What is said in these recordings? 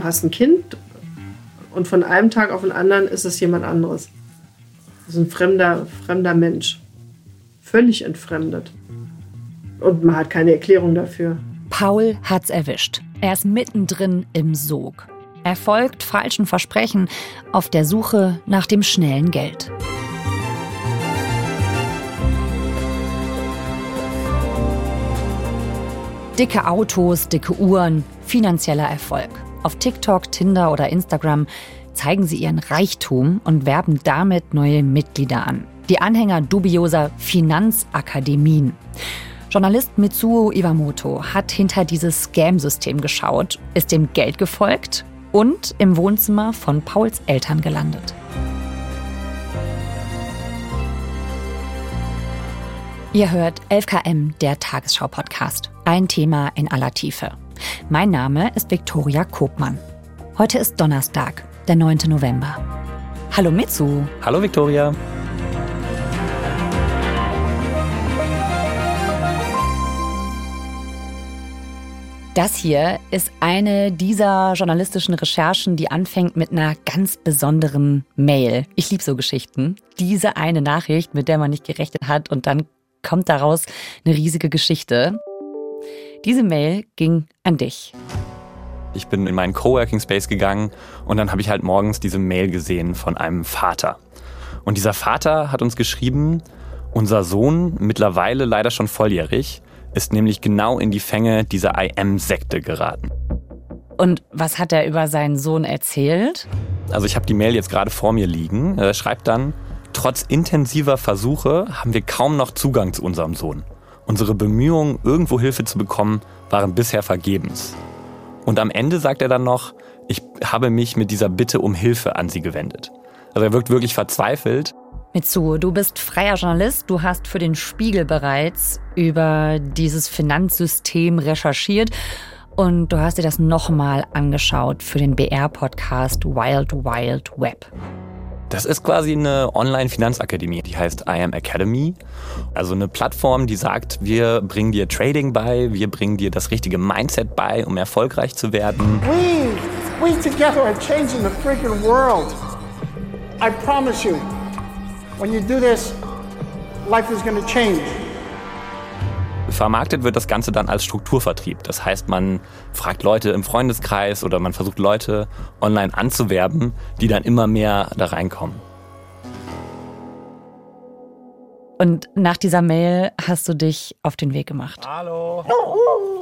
du hast ein Kind und von einem Tag auf den anderen ist es jemand anderes. Das ist ein fremder, fremder Mensch. Völlig entfremdet. Und man hat keine Erklärung dafür. Paul hat's erwischt. Er ist mittendrin im Sog. Er folgt falschen Versprechen auf der Suche nach dem schnellen Geld. Dicke Autos, dicke Uhren, finanzieller Erfolg. Auf TikTok, Tinder oder Instagram zeigen sie ihren Reichtum und werben damit neue Mitglieder an. Die Anhänger dubioser Finanzakademien. Journalist Mitsuo Iwamoto hat hinter dieses Scam-System geschaut, ist dem Geld gefolgt und im Wohnzimmer von Pauls Eltern gelandet. Ihr hört 11KM, der Tagesschau-Podcast. Ein Thema in aller Tiefe. Mein Name ist Viktoria Kopmann. Heute ist Donnerstag, der 9. November. Hallo Mitsu. Hallo Viktoria. Das hier ist eine dieser journalistischen Recherchen, die anfängt mit einer ganz besonderen Mail. Ich liebe so Geschichten. Diese eine Nachricht, mit der man nicht gerechnet hat und dann kommt daraus eine riesige Geschichte. Diese Mail ging an dich. Ich bin in meinen Coworking Space gegangen und dann habe ich halt morgens diese Mail gesehen von einem Vater. Und dieser Vater hat uns geschrieben, unser Sohn, mittlerweile leider schon volljährig, ist nämlich genau in die Fänge dieser IM-Sekte geraten. Und was hat er über seinen Sohn erzählt? Also ich habe die Mail jetzt gerade vor mir liegen. Er schreibt dann, trotz intensiver Versuche haben wir kaum noch Zugang zu unserem Sohn. Unsere Bemühungen, irgendwo Hilfe zu bekommen, waren bisher vergebens. Und am Ende sagt er dann noch, ich habe mich mit dieser Bitte um Hilfe an sie gewendet. Also er wirkt wirklich verzweifelt Mitsuo, du bist freier Journalist. Du hast für den Spiegel bereits über dieses Finanzsystem recherchiert und du hast dir das nochmal angeschaut für den BR-Podcast Wild Wild Web. Das ist quasi eine Online-Finanzakademie, die heißt I Am Academy. Also eine Plattform, die sagt, wir bringen dir Trading bei, wir bringen dir das richtige Mindset bei, um erfolgreich zu werden. We, we together are changing the freaking world. I promise you. When you do this, life is going to change. Vermarktet wird das Ganze dann als Strukturvertrieb. Das heißt, man fragt Leute im Freundeskreis oder man versucht Leute online anzuwerben, die dann immer mehr da reinkommen. Und nach dieser Mail hast du dich auf den Weg gemacht. Hallo.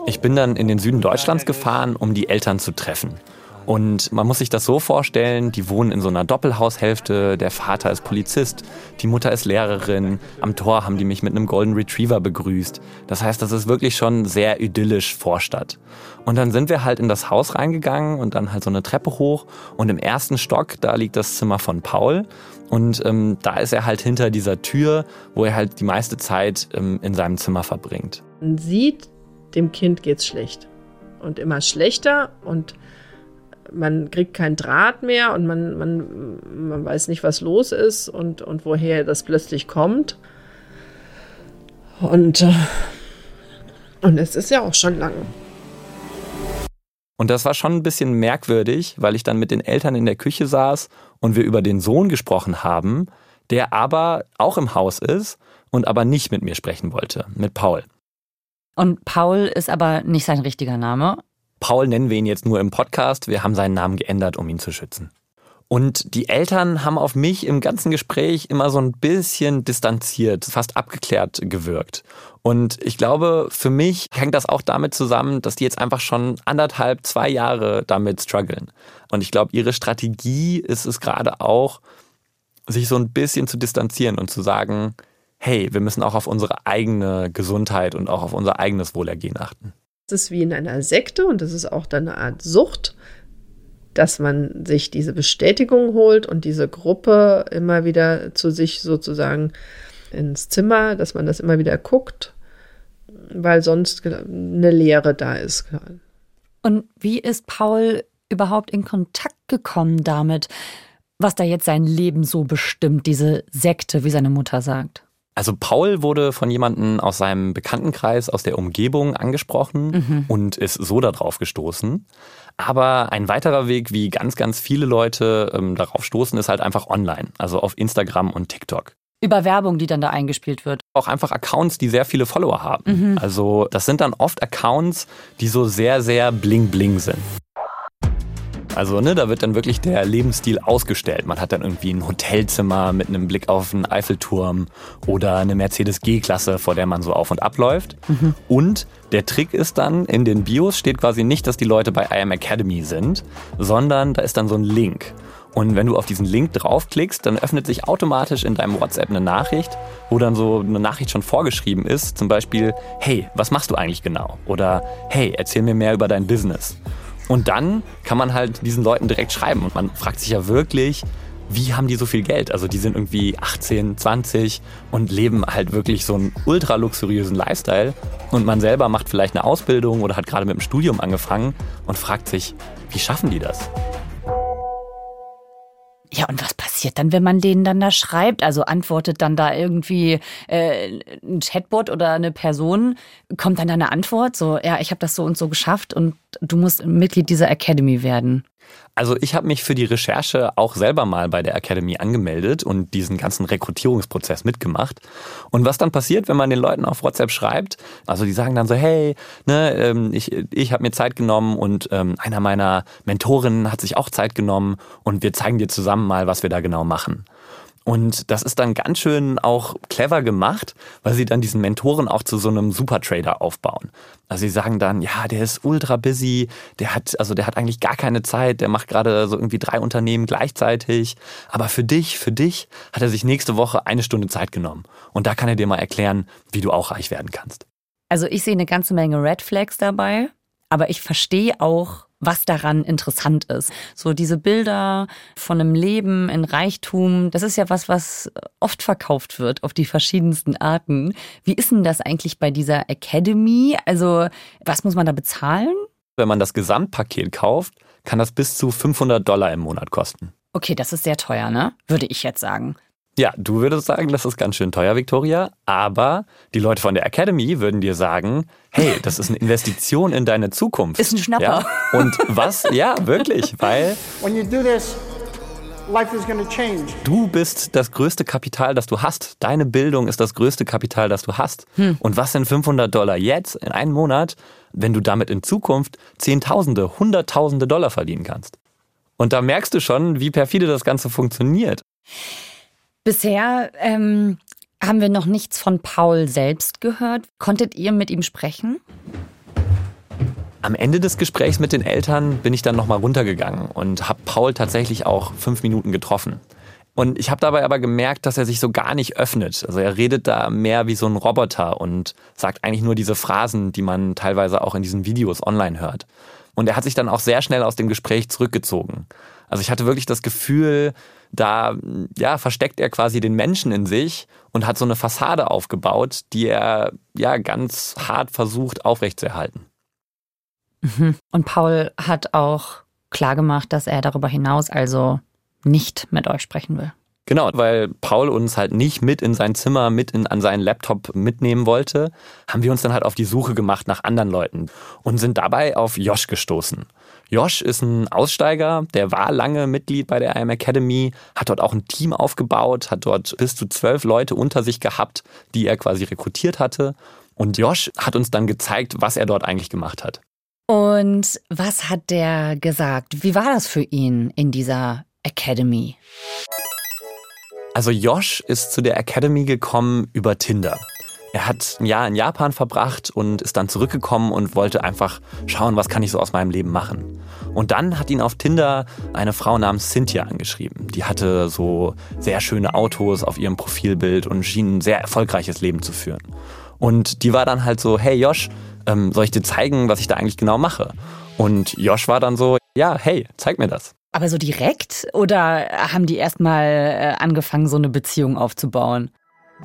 Ich bin dann in den Süden Deutschlands gefahren, um die Eltern zu treffen. Und man muss sich das so vorstellen, die wohnen in so einer Doppelhaushälfte, der Vater ist Polizist, die Mutter ist Lehrerin, am Tor haben die mich mit einem Golden Retriever begrüßt. Das heißt, das ist wirklich schon sehr idyllisch Vorstadt. Und dann sind wir halt in das Haus reingegangen und dann halt so eine Treppe hoch und im ersten Stock, da liegt das Zimmer von Paul. Und ähm, da ist er halt hinter dieser Tür, wo er halt die meiste Zeit ähm, in seinem Zimmer verbringt. Man sieht, dem Kind geht's schlecht. Und immer schlechter und man kriegt keinen Draht mehr und man, man, man weiß nicht, was los ist und, und woher das plötzlich kommt. Und, äh, und es ist ja auch schon lang. Und das war schon ein bisschen merkwürdig, weil ich dann mit den Eltern in der Küche saß und wir über den Sohn gesprochen haben, der aber auch im Haus ist und aber nicht mit mir sprechen wollte, mit Paul. Und Paul ist aber nicht sein richtiger Name. Paul nennen wir ihn jetzt nur im Podcast. Wir haben seinen Namen geändert, um ihn zu schützen. Und die Eltern haben auf mich im ganzen Gespräch immer so ein bisschen distanziert, fast abgeklärt gewirkt. Und ich glaube, für mich hängt das auch damit zusammen, dass die jetzt einfach schon anderthalb, zwei Jahre damit strugglen. Und ich glaube, ihre Strategie ist es gerade auch, sich so ein bisschen zu distanzieren und zu sagen, hey, wir müssen auch auf unsere eigene Gesundheit und auch auf unser eigenes Wohlergehen achten. Es ist wie in einer Sekte und es ist auch dann eine Art Sucht, dass man sich diese Bestätigung holt und diese Gruppe immer wieder zu sich sozusagen ins Zimmer, dass man das immer wieder guckt, weil sonst eine Leere da ist. Und wie ist Paul überhaupt in Kontakt gekommen damit, was da jetzt sein Leben so bestimmt, diese Sekte, wie seine Mutter sagt? Also Paul wurde von jemandem aus seinem Bekanntenkreis, aus der Umgebung angesprochen mhm. und ist so darauf gestoßen. Aber ein weiterer Weg, wie ganz, ganz viele Leute ähm, darauf stoßen, ist halt einfach online, also auf Instagram und TikTok. Über Werbung, die dann da eingespielt wird. Auch einfach Accounts, die sehr viele Follower haben. Mhm. Also das sind dann oft Accounts, die so sehr, sehr bling-bling sind. Also, ne, da wird dann wirklich der Lebensstil ausgestellt. Man hat dann irgendwie ein Hotelzimmer mit einem Blick auf einen Eiffelturm oder eine Mercedes G-Klasse, vor der man so auf und ab läuft. Mhm. Und der Trick ist dann, in den Bios steht quasi nicht, dass die Leute bei IM Academy sind, sondern da ist dann so ein Link. Und wenn du auf diesen Link draufklickst, dann öffnet sich automatisch in deinem WhatsApp eine Nachricht, wo dann so eine Nachricht schon vorgeschrieben ist. Zum Beispiel, hey, was machst du eigentlich genau? Oder hey, erzähl mir mehr über dein Business. Und dann kann man halt diesen Leuten direkt schreiben. Und man fragt sich ja wirklich, wie haben die so viel Geld? Also die sind irgendwie 18, 20 und leben halt wirklich so einen ultra luxuriösen Lifestyle. Und man selber macht vielleicht eine Ausbildung oder hat gerade mit dem Studium angefangen und fragt sich, wie schaffen die das? Ja, und was passiert dann, wenn man denen dann da schreibt? Also antwortet dann da irgendwie äh, ein Chatbot oder eine Person? Kommt dann da eine Antwort? So, ja, ich habe das so und so geschafft und du musst Mitglied dieser Academy werden. Also ich habe mich für die Recherche auch selber mal bei der Academy angemeldet und diesen ganzen Rekrutierungsprozess mitgemacht. Und was dann passiert, wenn man den Leuten auf WhatsApp schreibt, also die sagen dann so, hey, ne, ähm, ich, ich habe mir Zeit genommen und ähm, einer meiner Mentorinnen hat sich auch Zeit genommen und wir zeigen dir zusammen mal, was wir da genau machen. Und das ist dann ganz schön auch clever gemacht, weil sie dann diesen Mentoren auch zu so einem Supertrader aufbauen. Also sie sagen dann, ja, der ist ultra busy, der hat, also der hat eigentlich gar keine Zeit, der macht gerade so irgendwie drei Unternehmen gleichzeitig. Aber für dich, für dich hat er sich nächste Woche eine Stunde Zeit genommen. Und da kann er dir mal erklären, wie du auch reich werden kannst. Also ich sehe eine ganze Menge Red Flags dabei, aber ich verstehe auch, was daran interessant ist. So diese Bilder von einem Leben in Reichtum, das ist ja was, was oft verkauft wird auf die verschiedensten Arten. Wie ist denn das eigentlich bei dieser Academy? Also was muss man da bezahlen? Wenn man das Gesamtpaket kauft, kann das bis zu 500 Dollar im Monat kosten. Okay, das ist sehr teuer, ne? Würde ich jetzt sagen. Ja, du würdest sagen, das ist ganz schön teuer, Victoria. Aber die Leute von der Academy würden dir sagen, hey, das ist eine Investition in deine Zukunft. Ist ein Schnapper. Ja? Und was? Ja, wirklich, weil When you do this, life is gonna change. du bist das größte Kapital, das du hast. Deine Bildung ist das größte Kapital, das du hast. Hm. Und was sind 500 Dollar jetzt in einem Monat, wenn du damit in Zukunft Zehntausende, Hunderttausende Dollar verdienen kannst? Und da merkst du schon, wie perfide das Ganze funktioniert. Bisher ähm, haben wir noch nichts von Paul selbst gehört. Konntet ihr mit ihm sprechen? Am Ende des Gesprächs mit den Eltern bin ich dann nochmal runtergegangen und habe Paul tatsächlich auch fünf Minuten getroffen. Und ich habe dabei aber gemerkt, dass er sich so gar nicht öffnet. Also er redet da mehr wie so ein Roboter und sagt eigentlich nur diese Phrasen, die man teilweise auch in diesen Videos online hört. Und er hat sich dann auch sehr schnell aus dem Gespräch zurückgezogen. Also ich hatte wirklich das Gefühl, da ja, versteckt er quasi den Menschen in sich und hat so eine Fassade aufgebaut, die er ja ganz hart versucht aufrechtzuerhalten. Mhm. Und Paul hat auch klargemacht, dass er darüber hinaus also nicht mit euch sprechen will. Genau, weil Paul uns halt nicht mit in sein Zimmer, mit in, an seinen Laptop mitnehmen wollte, haben wir uns dann halt auf die Suche gemacht nach anderen Leuten und sind dabei auf Josh gestoßen. Josh ist ein Aussteiger, der war lange Mitglied bei der IM Academy, hat dort auch ein Team aufgebaut, hat dort bis zu zwölf Leute unter sich gehabt, die er quasi rekrutiert hatte. Und Josh hat uns dann gezeigt, was er dort eigentlich gemacht hat. Und was hat der gesagt? Wie war das für ihn in dieser Academy? Also Josh ist zu der Academy gekommen über Tinder. Er hat ein Jahr in Japan verbracht und ist dann zurückgekommen und wollte einfach schauen, was kann ich so aus meinem Leben machen. Und dann hat ihn auf Tinder eine Frau namens Cynthia angeschrieben. Die hatte so sehr schöne Autos auf ihrem Profilbild und schien ein sehr erfolgreiches Leben zu führen. Und die war dann halt so, hey Josh, ähm, soll ich dir zeigen, was ich da eigentlich genau mache? Und Josh war dann so, ja, hey, zeig mir das. Aber so direkt? Oder haben die erstmal äh, angefangen, so eine Beziehung aufzubauen?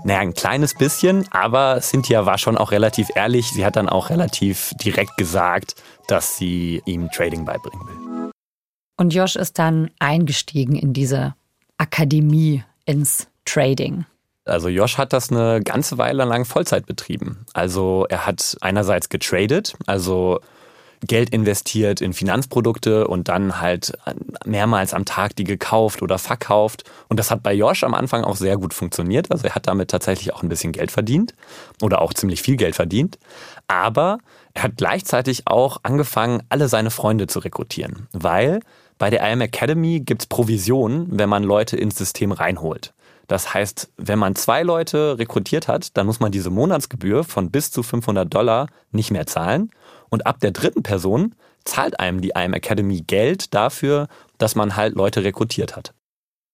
Naja, ein kleines bisschen, aber Cynthia war schon auch relativ ehrlich. Sie hat dann auch relativ direkt gesagt, dass sie ihm Trading beibringen will. Und Josh ist dann eingestiegen in diese Akademie ins Trading. Also Josh hat das eine ganze Weile lang Vollzeit betrieben. Also er hat einerseits getradet, also Geld investiert in Finanzprodukte und dann halt mehrmals am Tag die gekauft oder verkauft. Und das hat bei Josh am Anfang auch sehr gut funktioniert. Also er hat damit tatsächlich auch ein bisschen Geld verdient oder auch ziemlich viel Geld verdient. Aber er hat gleichzeitig auch angefangen, alle seine Freunde zu rekrutieren, weil bei der IM Academy gibt's Provisionen, wenn man Leute ins System reinholt. Das heißt, wenn man zwei Leute rekrutiert hat, dann muss man diese Monatsgebühr von bis zu 500 Dollar nicht mehr zahlen. Und ab der dritten Person zahlt einem die IM Academy Geld dafür, dass man halt Leute rekrutiert hat.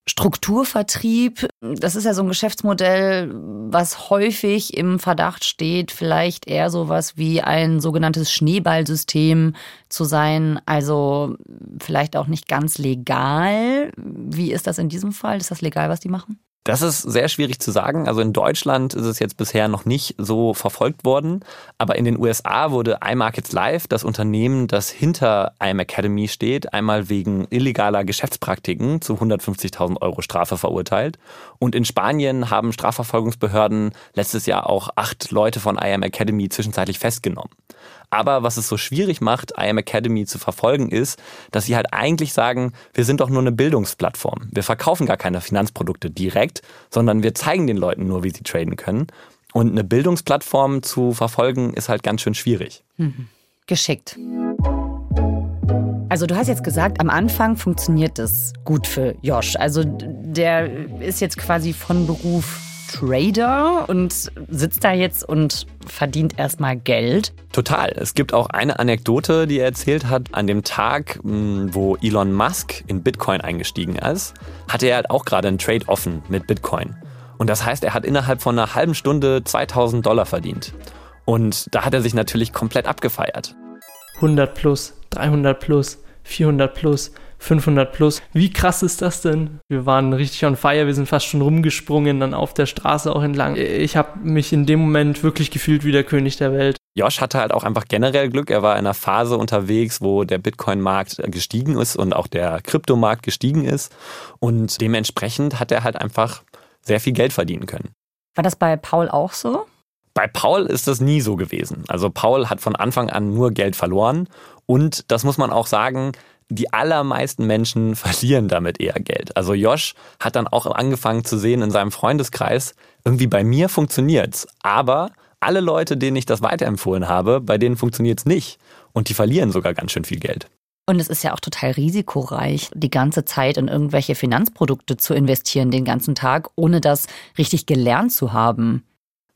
Strukturvertrieb, das ist ja so ein Geschäftsmodell, was häufig im Verdacht steht, vielleicht eher sowas wie ein sogenanntes Schneeballsystem zu sein, also vielleicht auch nicht ganz legal. Wie ist das in diesem Fall? Ist das legal, was die machen? Das ist sehr schwierig zu sagen. Also in Deutschland ist es jetzt bisher noch nicht so verfolgt worden. Aber in den USA wurde iMarkets Live, das Unternehmen, das hinter iMacademy steht, einmal wegen illegaler Geschäftspraktiken zu 150.000 Euro Strafe verurteilt. Und in Spanien haben Strafverfolgungsbehörden letztes Jahr auch acht Leute von IM Academy zwischenzeitlich festgenommen. Aber was es so schwierig macht, IM Academy zu verfolgen, ist, dass sie halt eigentlich sagen, wir sind doch nur eine Bildungsplattform. Wir verkaufen gar keine Finanzprodukte direkt, sondern wir zeigen den Leuten nur, wie sie traden können. Und eine Bildungsplattform zu verfolgen, ist halt ganz schön schwierig. Mhm. Geschickt. Also du hast jetzt gesagt, am Anfang funktioniert es gut für Josh. Also der ist jetzt quasi von Beruf Trader und sitzt da jetzt und verdient erstmal Geld. Total. Es gibt auch eine Anekdote, die er erzählt hat. An dem Tag, hm, wo Elon Musk in Bitcoin eingestiegen ist, hatte er halt auch gerade einen Trade offen mit Bitcoin. Und das heißt, er hat innerhalb von einer halben Stunde 2000 Dollar verdient. Und da hat er sich natürlich komplett abgefeiert. 100 plus, 300 plus, 400 plus, 500 plus. Wie krass ist das denn? Wir waren richtig on fire, wir sind fast schon rumgesprungen, dann auf der Straße auch entlang. Ich habe mich in dem Moment wirklich gefühlt wie der König der Welt. Josh hatte halt auch einfach generell Glück. Er war in einer Phase unterwegs, wo der Bitcoin-Markt gestiegen ist und auch der Kryptomarkt gestiegen ist. Und dementsprechend hat er halt einfach sehr viel Geld verdienen können. War das bei Paul auch so? Bei Paul ist das nie so gewesen. Also Paul hat von Anfang an nur Geld verloren. Und das muss man auch sagen, die allermeisten Menschen verlieren damit eher Geld. Also Josh hat dann auch angefangen zu sehen in seinem Freundeskreis, irgendwie bei mir funktioniert's, aber alle Leute, denen ich das weiterempfohlen habe, bei denen funktioniert's nicht und die verlieren sogar ganz schön viel Geld. Und es ist ja auch total risikoreich, die ganze Zeit in irgendwelche Finanzprodukte zu investieren, den ganzen Tag, ohne das richtig gelernt zu haben.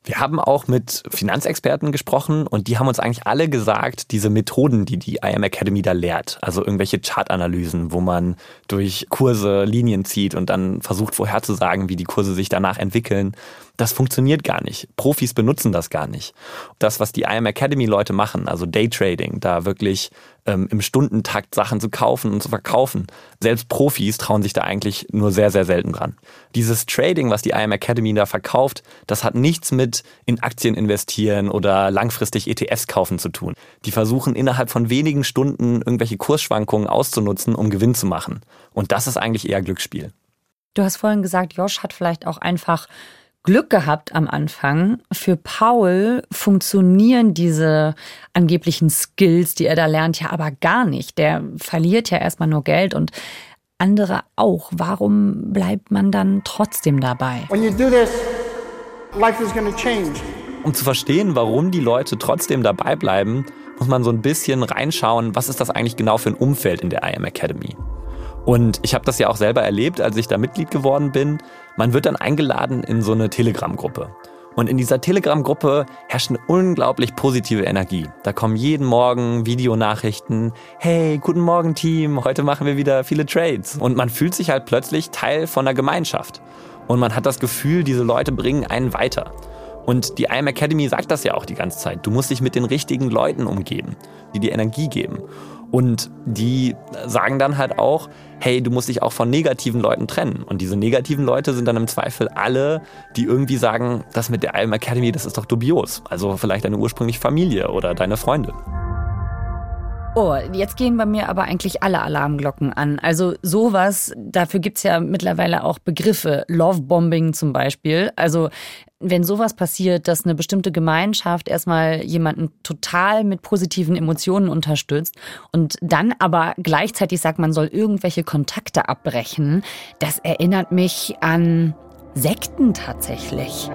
Wir haben auch mit Finanzexperten gesprochen und die haben uns eigentlich alle gesagt, diese Methoden, die die IM Academy da lehrt, also irgendwelche Chartanalysen, wo man durch Kurse Linien zieht und dann versucht vorherzusagen, wie die Kurse sich danach entwickeln, das funktioniert gar nicht. Profis benutzen das gar nicht. Das, was die IM Academy Leute machen, also Daytrading, da wirklich ähm, im Stundentakt Sachen zu kaufen und zu verkaufen, selbst Profis trauen sich da eigentlich nur sehr, sehr selten dran. Dieses Trading, was die IM Academy da verkauft, das hat nichts mit in Aktien investieren oder langfristig ETFs kaufen zu tun. Die versuchen innerhalb von wenigen Stunden irgendwelche Kursschwankungen auszunutzen, um Gewinn zu machen. Und das ist eigentlich eher Glücksspiel. Du hast vorhin gesagt, Josh hat vielleicht auch einfach Glück gehabt am Anfang. Für Paul funktionieren diese angeblichen Skills, die er da lernt, ja aber gar nicht. Der verliert ja erstmal nur Geld und andere auch. Warum bleibt man dann trotzdem dabei? This, um zu verstehen, warum die Leute trotzdem dabei bleiben, muss man so ein bisschen reinschauen, was ist das eigentlich genau für ein Umfeld in der IM Academy. Und ich habe das ja auch selber erlebt, als ich da Mitglied geworden bin. Man wird dann eingeladen in so eine Telegram-Gruppe. Und in dieser Telegram-Gruppe herrscht eine unglaublich positive Energie. Da kommen jeden Morgen Videonachrichten. Hey, guten Morgen Team, heute machen wir wieder viele Trades. Und man fühlt sich halt plötzlich Teil von einer Gemeinschaft. Und man hat das Gefühl, diese Leute bringen einen weiter. Und die IM Academy sagt das ja auch die ganze Zeit. Du musst dich mit den richtigen Leuten umgeben, die dir Energie geben. Und die sagen dann halt auch, hey, du musst dich auch von negativen Leuten trennen. Und diese negativen Leute sind dann im Zweifel alle, die irgendwie sagen, das mit der Alm Academy, das ist doch dubios. Also vielleicht deine ursprüngliche Familie oder deine Freunde. Oh, jetzt gehen bei mir aber eigentlich alle Alarmglocken an. Also sowas, dafür gibt's ja mittlerweile auch Begriffe. Lovebombing zum Beispiel. Also wenn sowas passiert, dass eine bestimmte Gemeinschaft erstmal jemanden total mit positiven Emotionen unterstützt und dann aber gleichzeitig sagt, man soll irgendwelche Kontakte abbrechen, das erinnert mich an Sekten tatsächlich.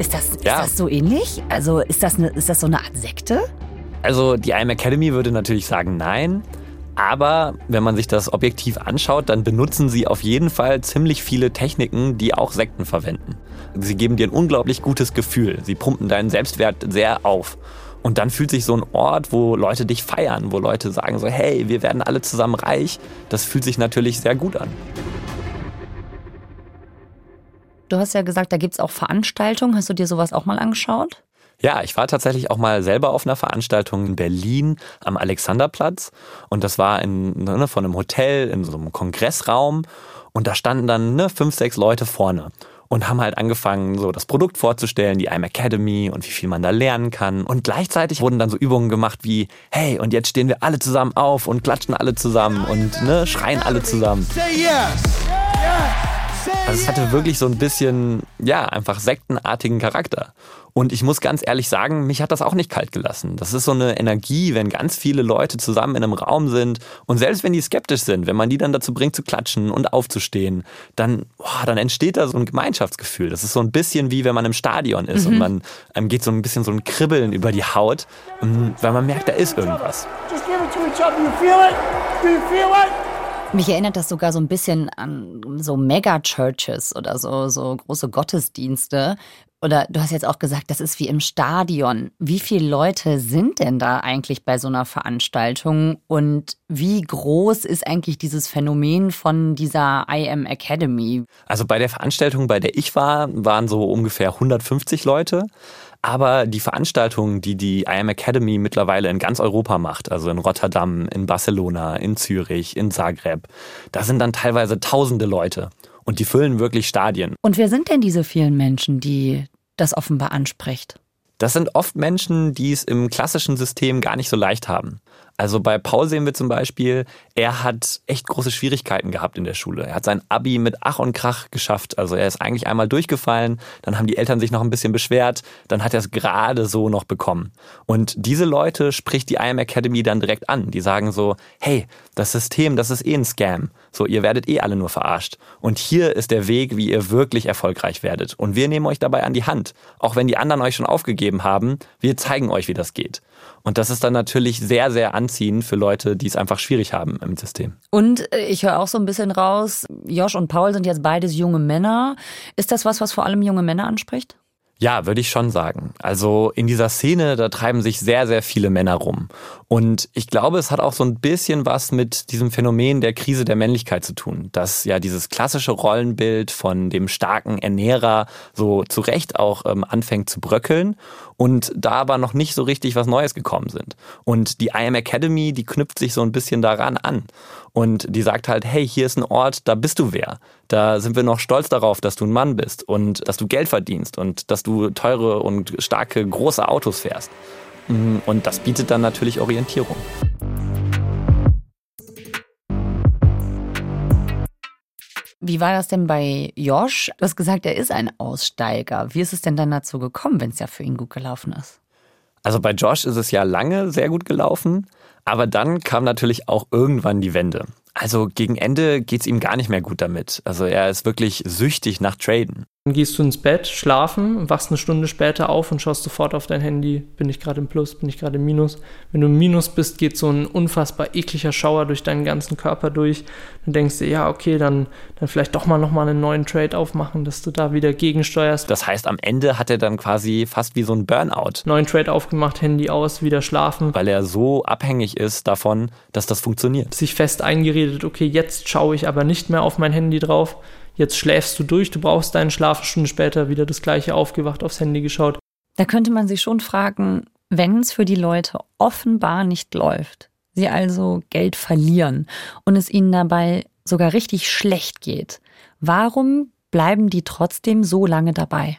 Ist das, ist Ja. das so ähnlich? Also ist das, eine, ist das so eine Art Sekte? Also die IM Academy würde natürlich sagen nein. Aber wenn man sich das objektiv anschaut, dann benutzen sie auf jeden Fall ziemlich viele Techniken, die auch Sekten verwenden. Sie geben dir ein unglaublich gutes Gefühl. Sie pumpen deinen Selbstwert sehr auf. Und dann fühlt sich so ein Ort, wo Leute dich feiern, wo Leute sagen so, hey, wir werden alle zusammen reich. Das fühlt sich natürlich sehr gut an. Du hast ja gesagt, da gibt's auch Veranstaltungen. Hast du dir sowas auch mal angeschaut? Ja, ich war tatsächlich auch mal selber auf einer Veranstaltung in Berlin am Alexanderplatz und das war in, ne, von einem Hotel in so einem Kongressraum und da standen dann ne, fünf, sechs Leute vorne und haben halt angefangen, so das Produkt vorzustellen, die IM Academy und wie viel man da lernen kann. Und gleichzeitig wurden dann so Übungen gemacht wie, hey, und jetzt stehen wir alle zusammen auf und klatschen alle zusammen und ne, schreien alle zusammen. Say yes. Also es hatte wirklich so ein bisschen, ja, einfach sektenartigen Charakter. Und ich muss ganz ehrlich sagen, mich hat das auch nicht kalt gelassen. Das ist so eine Energie, wenn ganz viele Leute zusammen in einem Raum sind und selbst wenn die skeptisch sind, wenn man die dann dazu bringt zu klatschen und aufzustehen, dann, boah, dann entsteht da so ein Gemeinschaftsgefühl. Das ist so ein bisschen wie wenn man im Stadion ist und man einem geht so ein bisschen so ein Kribbeln über die Haut, ähm, weil man merkt, da ist irgendwas. Just give it to each other. You feel it? Do you feel it? Mich erinnert das sogar so ein bisschen an so Mega-Churches oder so, so große Gottesdienste. Oder du hast jetzt auch gesagt, das ist wie im Stadion. Wie viele Leute sind denn da eigentlich bei so einer Veranstaltung? Und wie groß ist eigentlich dieses Phänomen von dieser IM Academy? Also bei der Veranstaltung, bei der ich war, waren so ungefähr 150 Leute. Aber die Veranstaltungen, die die IM Academy mittlerweile in ganz Europa macht, also in Rotterdam, in Barcelona, in Zürich, in Zagreb, da sind dann teilweise tausende Leute. Und die füllen wirklich Stadien. Und wer sind denn diese vielen Menschen, die das offenbar anspricht? Das sind oft Menschen, die es im klassischen System gar nicht so leicht haben. Also bei Paul sehen wir zum Beispiel, er hat echt große Schwierigkeiten gehabt in der Schule. Er hat sein Abi mit Ach und Krach geschafft. Also er ist eigentlich einmal durchgefallen, dann haben die Eltern sich noch ein bisschen beschwert, dann hat er es gerade so noch bekommen. Und diese Leute spricht die IM Academy dann direkt an. Die sagen so, hey, das System, das ist eh ein Scam. So, ihr werdet eh alle nur verarscht. Und hier ist der Weg, wie ihr wirklich erfolgreich werdet. Und wir nehmen euch dabei an die Hand. Auch wenn die anderen euch schon aufgegeben haben, wir zeigen euch, wie das geht. Und das ist dann natürlich sehr, sehr anziehend für Leute, die es einfach schwierig haben im System. Und äh, ich höre auch so ein bisschen raus, Josh und Paul sind jetzt beides junge Männer. Ist das was, was vor allem junge Männer anspricht? Ja, würde ich schon sagen. Also in dieser Szene, da treiben sich sehr, sehr viele Männer rum. Und ich glaube, es hat auch so ein bisschen was mit diesem Phänomen der Krise der Männlichkeit zu tun, dass ja dieses klassische Rollenbild von dem starken Ernährer so zu Recht auch ähm, anfängt zu bröckeln und da aber noch nicht so richtig was Neues gekommen sind. Und die IM Academy, die knüpft sich so ein bisschen daran an. Und die sagt halt, hey, hier ist ein Ort, da bist du wer. Da sind wir noch stolz darauf, dass du ein Mann bist und dass du Geld verdienst und dass du teure und starke, große Autos fährst. Mhm, Und das bietet dann natürlich Orientierung. Wie war das denn bei Josh? Du hast gesagt, er ist ein Aussteiger. Wie ist es denn dann dazu gekommen, wenn es ja für ihn gut gelaufen ist? Also bei Josh ist es ja lange sehr gut gelaufen, aber dann kam natürlich auch irgendwann die Wende. Also gegen Ende geht's ihm gar nicht mehr gut damit. Also er ist wirklich süchtig nach Traden. Dann gehst du ins Bett, schlafen, wachst eine Stunde später auf und schaust sofort auf dein Handy. Bin ich gerade im Plus, bin ich gerade im Minus? Wenn du im Minus bist, geht so ein unfassbar ekliger Schauer durch deinen ganzen Körper durch. Dann denkst du, ja, okay, dann, dann vielleicht doch mal nochmal einen neuen Trade aufmachen, dass du da wieder gegensteuerst. Das heißt, am Ende hat er dann quasi fast wie so ein Burnout, Neuen Trade aufgemacht, Handy aus, wieder schlafen. weil er so abhängig ist davon, dass das funktioniert. Sich fest eingeredet, okay, jetzt schaue ich aber nicht mehr auf mein Handy drauf. Jetzt schläfst du durch, du brauchst deinen Schlaf, eine Stunde später wieder das gleiche aufgewacht, aufs Handy geschaut. Da könnte man sich schon fragen, wenn es für die Leute offenbar nicht läuft, sie also Geld verlieren und es ihnen dabei sogar richtig schlecht geht, warum bleiben die trotzdem so lange dabei?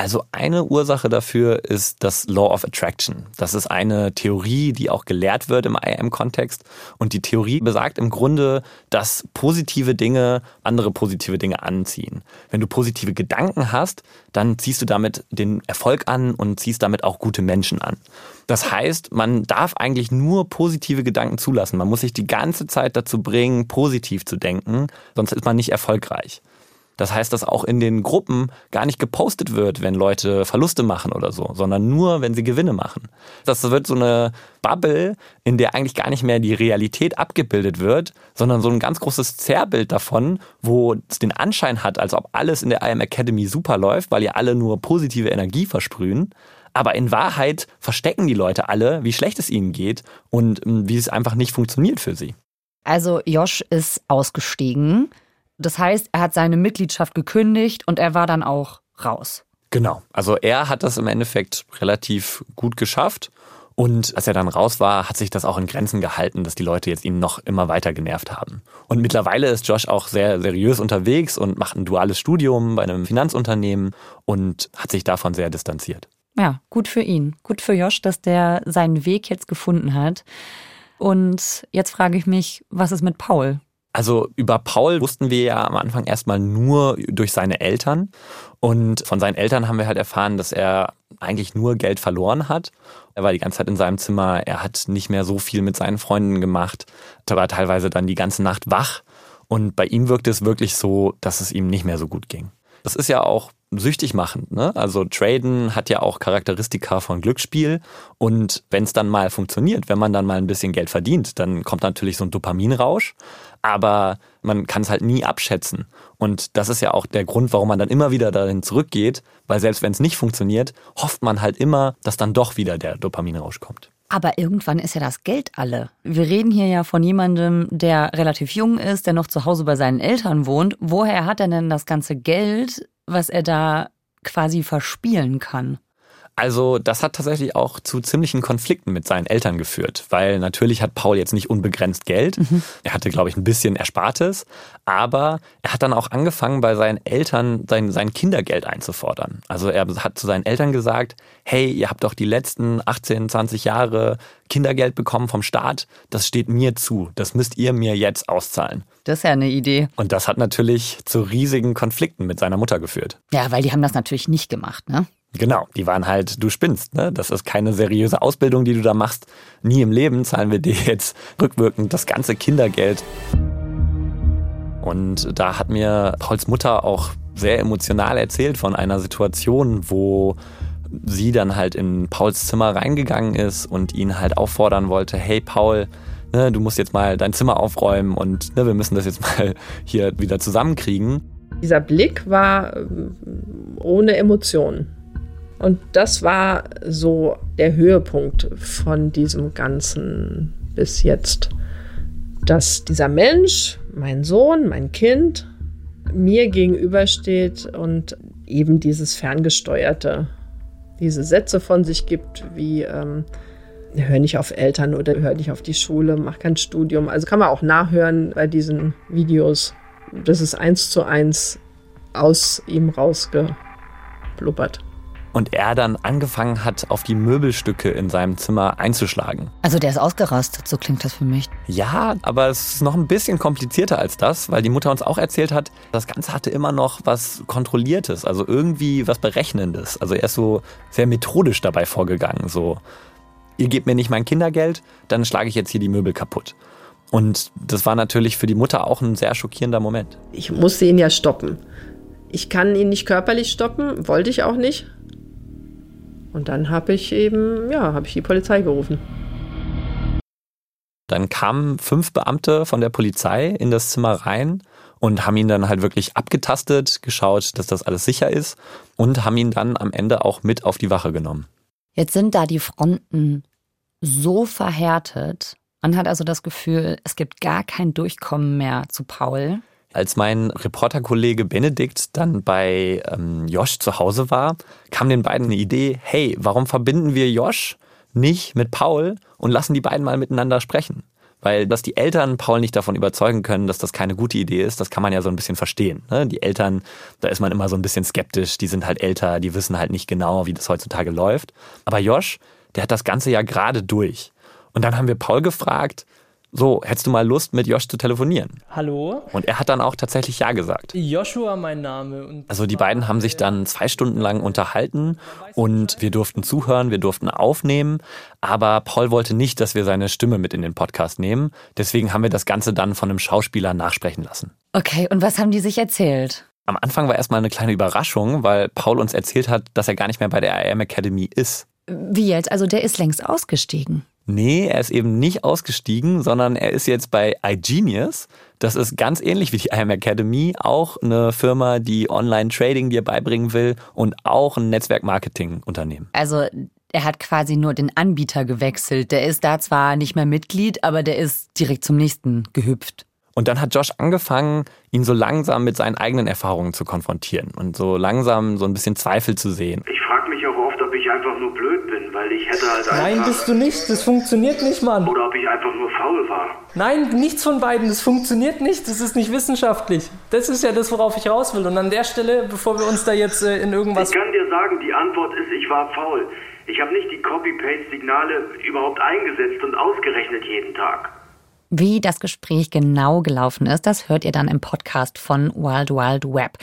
Also eine Ursache dafür ist das Law of Attraction. Das ist eine Theorie, die auch gelehrt wird im IM-Kontext. Und die Theorie besagt im Grunde, dass positive Dinge andere positive Dinge anziehen. Wenn du positive Gedanken hast, dann ziehst du damit den Erfolg an und ziehst damit auch gute Menschen an. Das heißt, man darf eigentlich nur positive Gedanken zulassen. Man muss sich die ganze Zeit dazu bringen, positiv zu denken, sonst ist man nicht erfolgreich. Das heißt, dass auch in den Gruppen gar nicht gepostet wird, wenn Leute Verluste machen oder so, sondern nur, wenn sie Gewinne machen. Das wird so eine Bubble, in der eigentlich gar nicht mehr die Realität abgebildet wird, sondern so ein ganz großes Zerrbild davon, wo es den Anschein hat, als ob alles in der IM Academy super läuft, weil ihr alle nur positive Energie versprühen. Aber in Wahrheit verstecken die Leute alle, wie schlecht es ihnen geht und ähm, wie es einfach nicht funktioniert für sie. Also Josh ist ausgestiegen. Das heißt, er hat seine Mitgliedschaft gekündigt und er war dann auch raus. Genau. Also er hat das im Endeffekt relativ gut geschafft. Und als er dann raus war, hat sich das auch in Grenzen gehalten, dass die Leute jetzt ihn noch immer weiter genervt haben. Und mittlerweile ist Josh auch sehr seriös unterwegs und macht ein duales Studium bei einem Finanzunternehmen und hat sich davon sehr distanziert. Ja, gut für ihn. Gut für Josh, dass der seinen Weg jetzt gefunden hat. Und jetzt frage ich mich, was ist mit Paul? Also über Paul wussten wir ja am Anfang erstmal nur durch seine Eltern. Und von seinen Eltern haben wir halt erfahren, dass er eigentlich nur Geld verloren hat. Er war die ganze Zeit in seinem Zimmer, er hat nicht mehr so viel mit seinen Freunden gemacht, er war teilweise dann die ganze Nacht wach. Und bei ihm wirkte es wirklich so, dass es ihm nicht mehr so gut ging. Das ist ja auch süchtig machend. Ne? Also Traden hat ja auch Charakteristika von Glücksspiel und wenn es dann mal funktioniert, wenn man dann mal ein bisschen Geld verdient, dann kommt natürlich so ein Dopaminrausch, aber man kann es halt nie abschätzen. Und das ist ja auch der Grund, warum man dann immer wieder dahin zurückgeht, weil selbst wenn es nicht funktioniert, hofft man halt immer, dass dann doch wieder der Dopaminrausch kommt. Aber irgendwann ist ja das Geld alle. Wir reden hier ja von jemandem, der relativ jung ist, der noch zu Hause bei seinen Eltern wohnt. Woher hat er denn das ganze Geld, was er da quasi verspielen kann? Also das hat tatsächlich auch zu ziemlichen Konflikten mit seinen Eltern geführt, weil natürlich hat Paul jetzt nicht unbegrenzt Geld. Mhm. Er hatte, glaube ich, ein bisschen Erspartes, aber er hat dann auch angefangen, bei seinen Eltern sein, sein Kindergeld einzufordern. Also er hat zu seinen Eltern gesagt, hey, ihr habt doch die letzten 18, 20 Jahre Kindergeld bekommen vom Staat, das steht mir zu, das müsst ihr mir jetzt auszahlen. Das ist ja eine Idee. Und das hat natürlich zu riesigen Konflikten mit seiner Mutter geführt. Ja, weil die haben das natürlich nicht gemacht, ne? Genau, die waren halt, du spinnst, ne? Das ist keine seriöse Ausbildung, die du da machst. Nie im Leben zahlen wir dir jetzt rückwirkend das ganze Kindergeld. Und da hat mir Pauls Mutter auch sehr emotional erzählt von einer Situation, wo sie dann halt in Pauls Zimmer reingegangen ist und ihn halt auffordern wollte, hey Paul, ne, du musst jetzt mal dein Zimmer aufräumen und ne, wir müssen das jetzt mal hier wieder zusammenkriegen. Dieser Blick war ähm, ohne Emotionen. Und das war so der Höhepunkt von diesem Ganzen bis jetzt. Dass dieser Mensch, mein Sohn, mein Kind, mir gegenübersteht und eben dieses Ferngesteuerte, diese Sätze von sich gibt, wie ähm, hör nicht auf Eltern oder hör nicht auf die Schule, mach kein Studium. Also kann man auch nachhören bei diesen Videos. Das ist eins zu eins aus ihm rausgeblubbert und er dann angefangen hat, auf die Möbelstücke in seinem Zimmer einzuschlagen. Also der ist ausgerastet, so klingt das für mich. Ja, aber es ist noch ein bisschen komplizierter als das, weil die Mutter uns auch erzählt hat, das Ganze hatte immer noch was Kontrolliertes, also irgendwie was Berechnendes. Also er ist so sehr methodisch dabei vorgegangen, so ihr gebt mir nicht mein Kindergeld, dann schlage ich jetzt hier die Möbel kaputt. Und das war natürlich für die Mutter auch ein sehr schockierender Moment. Ich musste ihn ja stoppen. Ich kann ihn nicht körperlich stoppen, wollte ich auch nicht. Und dann habe ich eben, ja, habe ich die Polizei gerufen. Dann kamen fünf Beamte von der Polizei in das Zimmer rein und haben ihn dann halt wirklich abgetastet, geschaut, dass das alles sicher ist und haben ihn dann am Ende auch mit auf die Wache genommen. Jetzt sind da die Fronten so verhärtet. Man hat also das Gefühl, es gibt gar kein Durchkommen mehr zu Paul. Als mein Reporterkollege Benedikt dann bei ähm, Josh zu Hause war, kam den beiden eine Idee, hey, warum verbinden wir Josh nicht mit Paul und lassen die beiden mal miteinander sprechen? Weil, dass die Eltern Paul nicht davon überzeugen können, dass das keine gute Idee ist, das kann man ja so ein bisschen verstehen. Ne? Die Eltern, da ist man immer so ein bisschen skeptisch, die sind halt älter, die wissen halt nicht genau, wie das heutzutage läuft. Aber Josh, der hat das Ganze ja gerade durch. Und dann haben wir Paul gefragt, so, hättest du mal Lust, mit Josh zu telefonieren? Hallo? Und er hat dann auch tatsächlich Ja gesagt. Joshua mein Name. also die beiden haben sich dann zwei Stunden lang unterhalten und wir durften zuhören, wir durften aufnehmen, aber Paul wollte nicht, dass wir seine Stimme mit in den Podcast nehmen. Deswegen haben wir das Ganze dann von einem Schauspieler nachsprechen lassen. Okay, und was haben die sich erzählt? Am Anfang war erstmal eine kleine Überraschung, weil Paul uns erzählt hat, dass er gar nicht mehr bei der IM Academy ist. Wie jetzt? Also der ist längst ausgestiegen. Nee, er ist eben nicht ausgestiegen, sondern er ist jetzt bei iGenius. Das ist ganz ähnlich wie die IM Academy, auch eine Firma, die Online-Trading dir beibringen will und auch ein Netzwerk-Marketing-Unternehmen. Also er hat quasi nur den Anbieter gewechselt. Der ist da zwar nicht mehr Mitglied, aber der ist direkt zum nächsten gehüpft. Und dann hat Josh angefangen, ihn so langsam mit seinen eigenen Erfahrungen zu konfrontieren und so langsam so ein bisschen Zweifel zu sehen. Ich frage mich auch oft, ob ich einfach nur blöd bin, weil ich hätte halt Nein, einfach... bist du nicht. Das funktioniert nicht, Mann. Oder ob ich einfach nur faul war. Nein, nichts von beiden. Das funktioniert nicht. Das ist nicht wissenschaftlich. Das ist ja das, worauf ich raus will. Und an der Stelle, bevor wir uns da jetzt äh, in irgendwas... Ich kann dir sagen, die Antwort ist, ich war faul. Ich habe nicht die Copy-Paste-Signale überhaupt eingesetzt und ausgerechnet jeden Tag. Wie das Gespräch genau gelaufen ist, das hört ihr dann im Podcast von Wild Wild Web.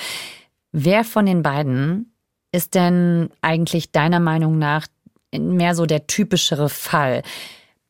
Wer von den beiden ist denn eigentlich deiner Meinung nach mehr so der typischere Fall?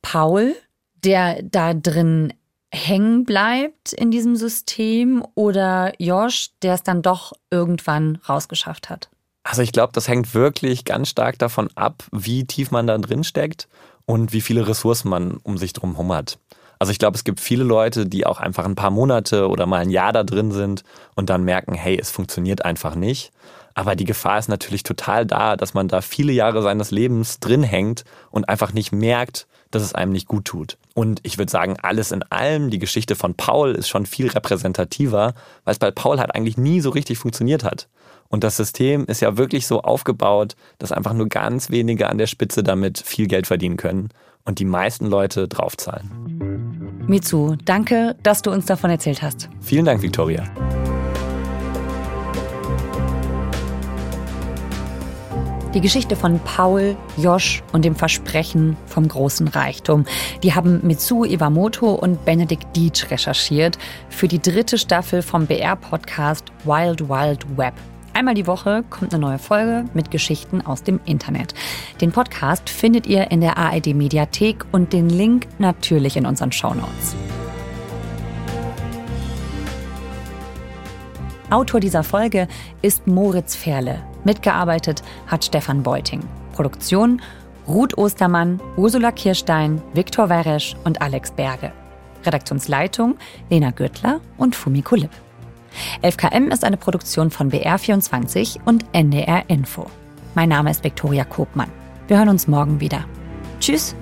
Paul, der da drin hängen bleibt in diesem System oder Josh, der es dann doch irgendwann rausgeschafft hat? Also ich glaube, das hängt wirklich ganz stark davon ab, wie tief man da drin steckt und wie viele Ressourcen man um sich drum hat. Also ich glaube, es gibt viele Leute, die auch einfach ein paar Monate oder mal ein Jahr da drin sind und dann merken, hey, es funktioniert einfach nicht. Aber die Gefahr ist natürlich total da, dass man da viele Jahre seines Lebens drin hängt und einfach nicht merkt, dass es einem nicht gut tut. Und ich würde sagen, alles in allem, die Geschichte von Paul ist schon viel repräsentativer, weil es bei Paul halt eigentlich nie so richtig funktioniert hat. Und das System ist ja wirklich so aufgebaut, dass einfach nur ganz wenige an der Spitze damit viel Geld verdienen können und die meisten Leute draufzahlen. Mitsu, danke, dass du uns davon erzählt hast. Vielen Dank, Victoria. Die Geschichte von Paul, Josh und dem Versprechen vom großen Reichtum. Die haben Mitsuo Iwamoto und Benedikt Dietsch recherchiert für die dritte Staffel vom BR-Podcast Wild Wild Web. Einmal die Woche kommt eine neue Folge mit Geschichten aus dem Internet. Den Podcast findet ihr in der ARD Mediathek und den Link natürlich in unseren Shownotes. Autor dieser Folge ist Moritz Ferle. Mitgearbeitet hat Stefan Beuting. Produktion Ruth Ostermann, Ursula Kirstein, Viktor Weresch und Alex Berge. Redaktionsleitung Lena Gürtler und Fumiko Lipp. 11KM ist eine Produktion von BR24 und NDR Info. Mein Name ist Viktoria Kobmann. Wir hören uns morgen wieder. Tschüss.